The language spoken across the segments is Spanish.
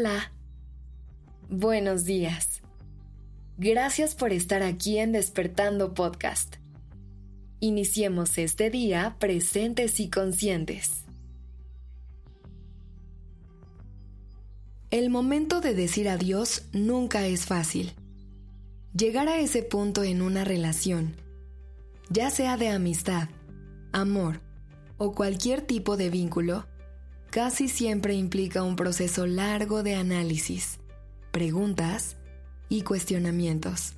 Hola. Buenos días. Gracias por estar aquí en Despertando Podcast. Iniciemos este día presentes y conscientes. El momento de decir adiós nunca es fácil. Llegar a ese punto en una relación, ya sea de amistad, amor o cualquier tipo de vínculo, casi siempre implica un proceso largo de análisis, preguntas y cuestionamientos.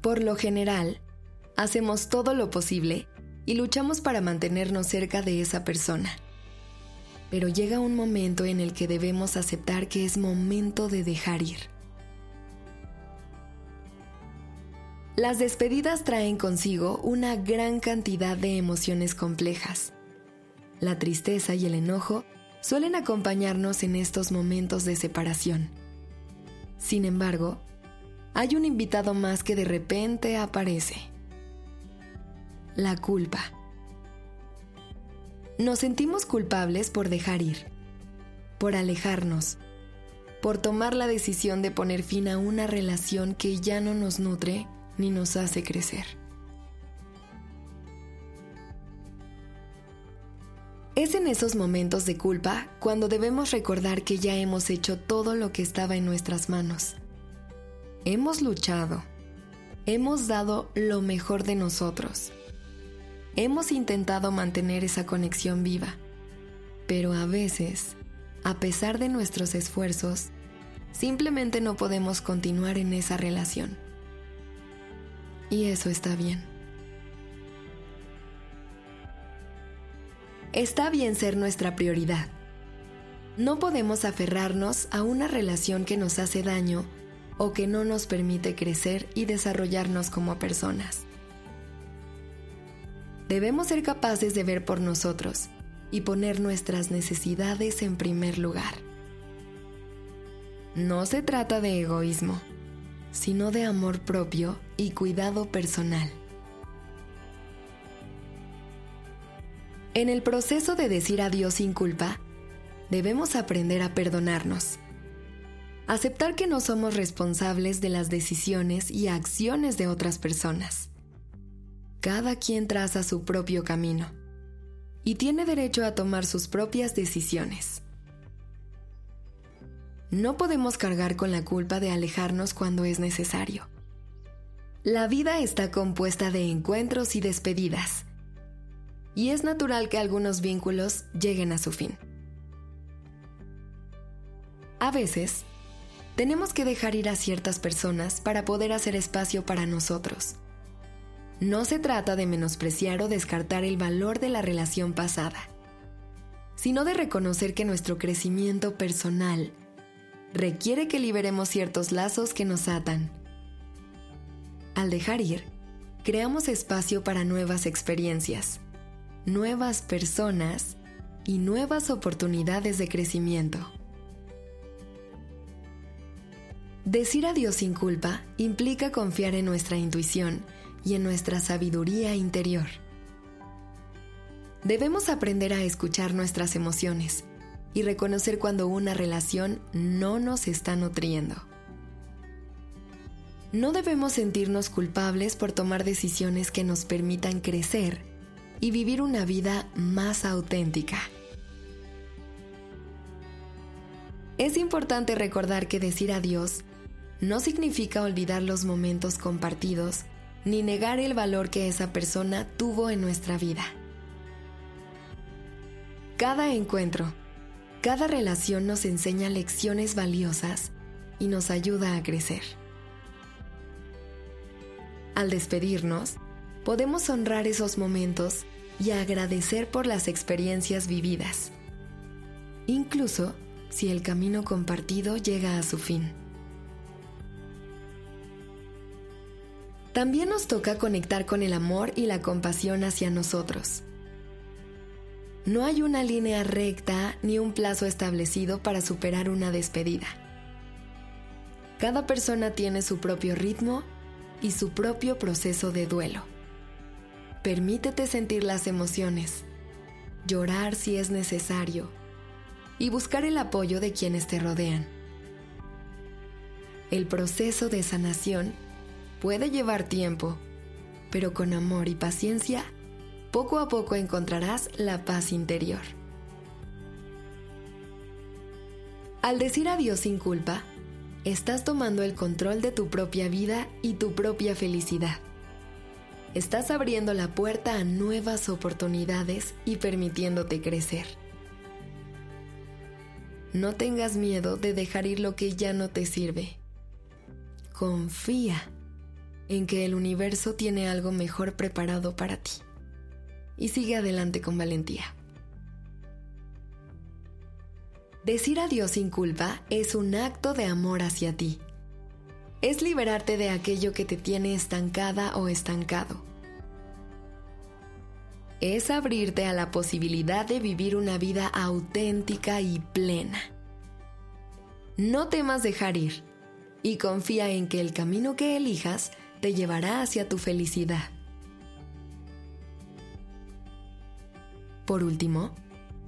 Por lo general, hacemos todo lo posible y luchamos para mantenernos cerca de esa persona. Pero llega un momento en el que debemos aceptar que es momento de dejar ir. Las despedidas traen consigo una gran cantidad de emociones complejas la tristeza y el enojo suelen acompañarnos en estos momentos de separación. Sin embargo, hay un invitado más que de repente aparece. La culpa. Nos sentimos culpables por dejar ir, por alejarnos, por tomar la decisión de poner fin a una relación que ya no nos nutre ni nos hace crecer. Es en esos momentos de culpa cuando debemos recordar que ya hemos hecho todo lo que estaba en nuestras manos. Hemos luchado. Hemos dado lo mejor de nosotros. Hemos intentado mantener esa conexión viva. Pero a veces, a pesar de nuestros esfuerzos, simplemente no podemos continuar en esa relación. Y eso está bien. Está bien ser nuestra prioridad. No podemos aferrarnos a una relación que nos hace daño o que no nos permite crecer y desarrollarnos como personas. Debemos ser capaces de ver por nosotros y poner nuestras necesidades en primer lugar. No se trata de egoísmo, sino de amor propio y cuidado personal. En el proceso de decir adiós sin culpa, debemos aprender a perdonarnos. Aceptar que no somos responsables de las decisiones y acciones de otras personas. Cada quien traza su propio camino y tiene derecho a tomar sus propias decisiones. No podemos cargar con la culpa de alejarnos cuando es necesario. La vida está compuesta de encuentros y despedidas y es natural que algunos vínculos lleguen a su fin. A veces, tenemos que dejar ir a ciertas personas para poder hacer espacio para nosotros. No se trata de menospreciar o descartar el valor de la relación pasada, sino de reconocer que nuestro crecimiento personal requiere que liberemos ciertos lazos que nos atan. Al dejar ir, creamos espacio para nuevas experiencias nuevas personas y nuevas oportunidades de crecimiento. Decir adiós sin culpa implica confiar en nuestra intuición y en nuestra sabiduría interior. Debemos aprender a escuchar nuestras emociones y reconocer cuando una relación no nos está nutriendo. No debemos sentirnos culpables por tomar decisiones que nos permitan crecer y vivir una vida más auténtica. Es importante recordar que decir adiós no significa olvidar los momentos compartidos ni negar el valor que esa persona tuvo en nuestra vida. Cada encuentro, cada relación nos enseña lecciones valiosas y nos ayuda a crecer. Al despedirnos, podemos honrar esos momentos y agradecer por las experiencias vividas, incluso si el camino compartido llega a su fin. También nos toca conectar con el amor y la compasión hacia nosotros. No hay una línea recta ni un plazo establecido para superar una despedida. Cada persona tiene su propio ritmo y su propio proceso de duelo. Permítete sentir las emociones, llorar si es necesario y buscar el apoyo de quienes te rodean. El proceso de sanación puede llevar tiempo, pero con amor y paciencia, poco a poco encontrarás la paz interior. Al decir adiós sin culpa, estás tomando el control de tu propia vida y tu propia felicidad. Estás abriendo la puerta a nuevas oportunidades y permitiéndote crecer. No tengas miedo de dejar ir lo que ya no te sirve. Confía en que el universo tiene algo mejor preparado para ti. Y sigue adelante con valentía. Decir adiós sin culpa es un acto de amor hacia ti. Es liberarte de aquello que te tiene estancada o estancado. Es abrirte a la posibilidad de vivir una vida auténtica y plena. No temas dejar ir y confía en que el camino que elijas te llevará hacia tu felicidad. Por último,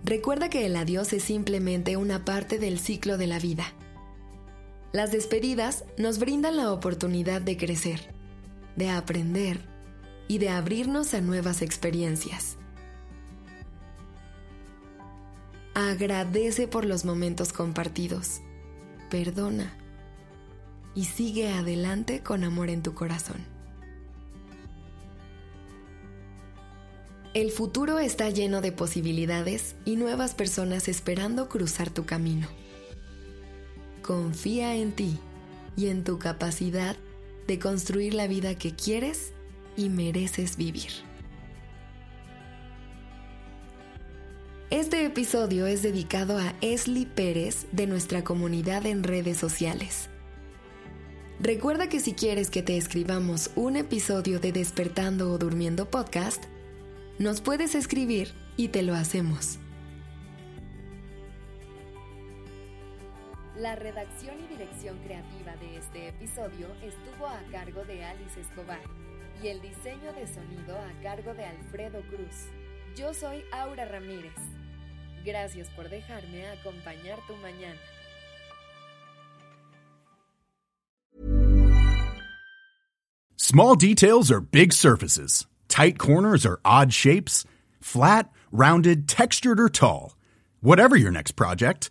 recuerda que el adiós es simplemente una parte del ciclo de la vida. Las despedidas nos brindan la oportunidad de crecer, de aprender y de abrirnos a nuevas experiencias. Agradece por los momentos compartidos, perdona y sigue adelante con amor en tu corazón. El futuro está lleno de posibilidades y nuevas personas esperando cruzar tu camino. Confía en ti y en tu capacidad de construir la vida que quieres y mereces vivir. Este episodio es dedicado a Esli Pérez de nuestra comunidad en redes sociales. Recuerda que si quieres que te escribamos un episodio de Despertando o Durmiendo podcast, nos puedes escribir y te lo hacemos. La redacción y dirección creativa de este episodio estuvo a cargo de Alice Escobar y el diseño de sonido a cargo de Alfredo Cruz. Yo soy Aura Ramírez. Gracias por dejarme acompañar tu mañana. Small details are big surfaces. Tight corners are odd shapes. Flat, rounded, textured, or tall. Whatever your next project,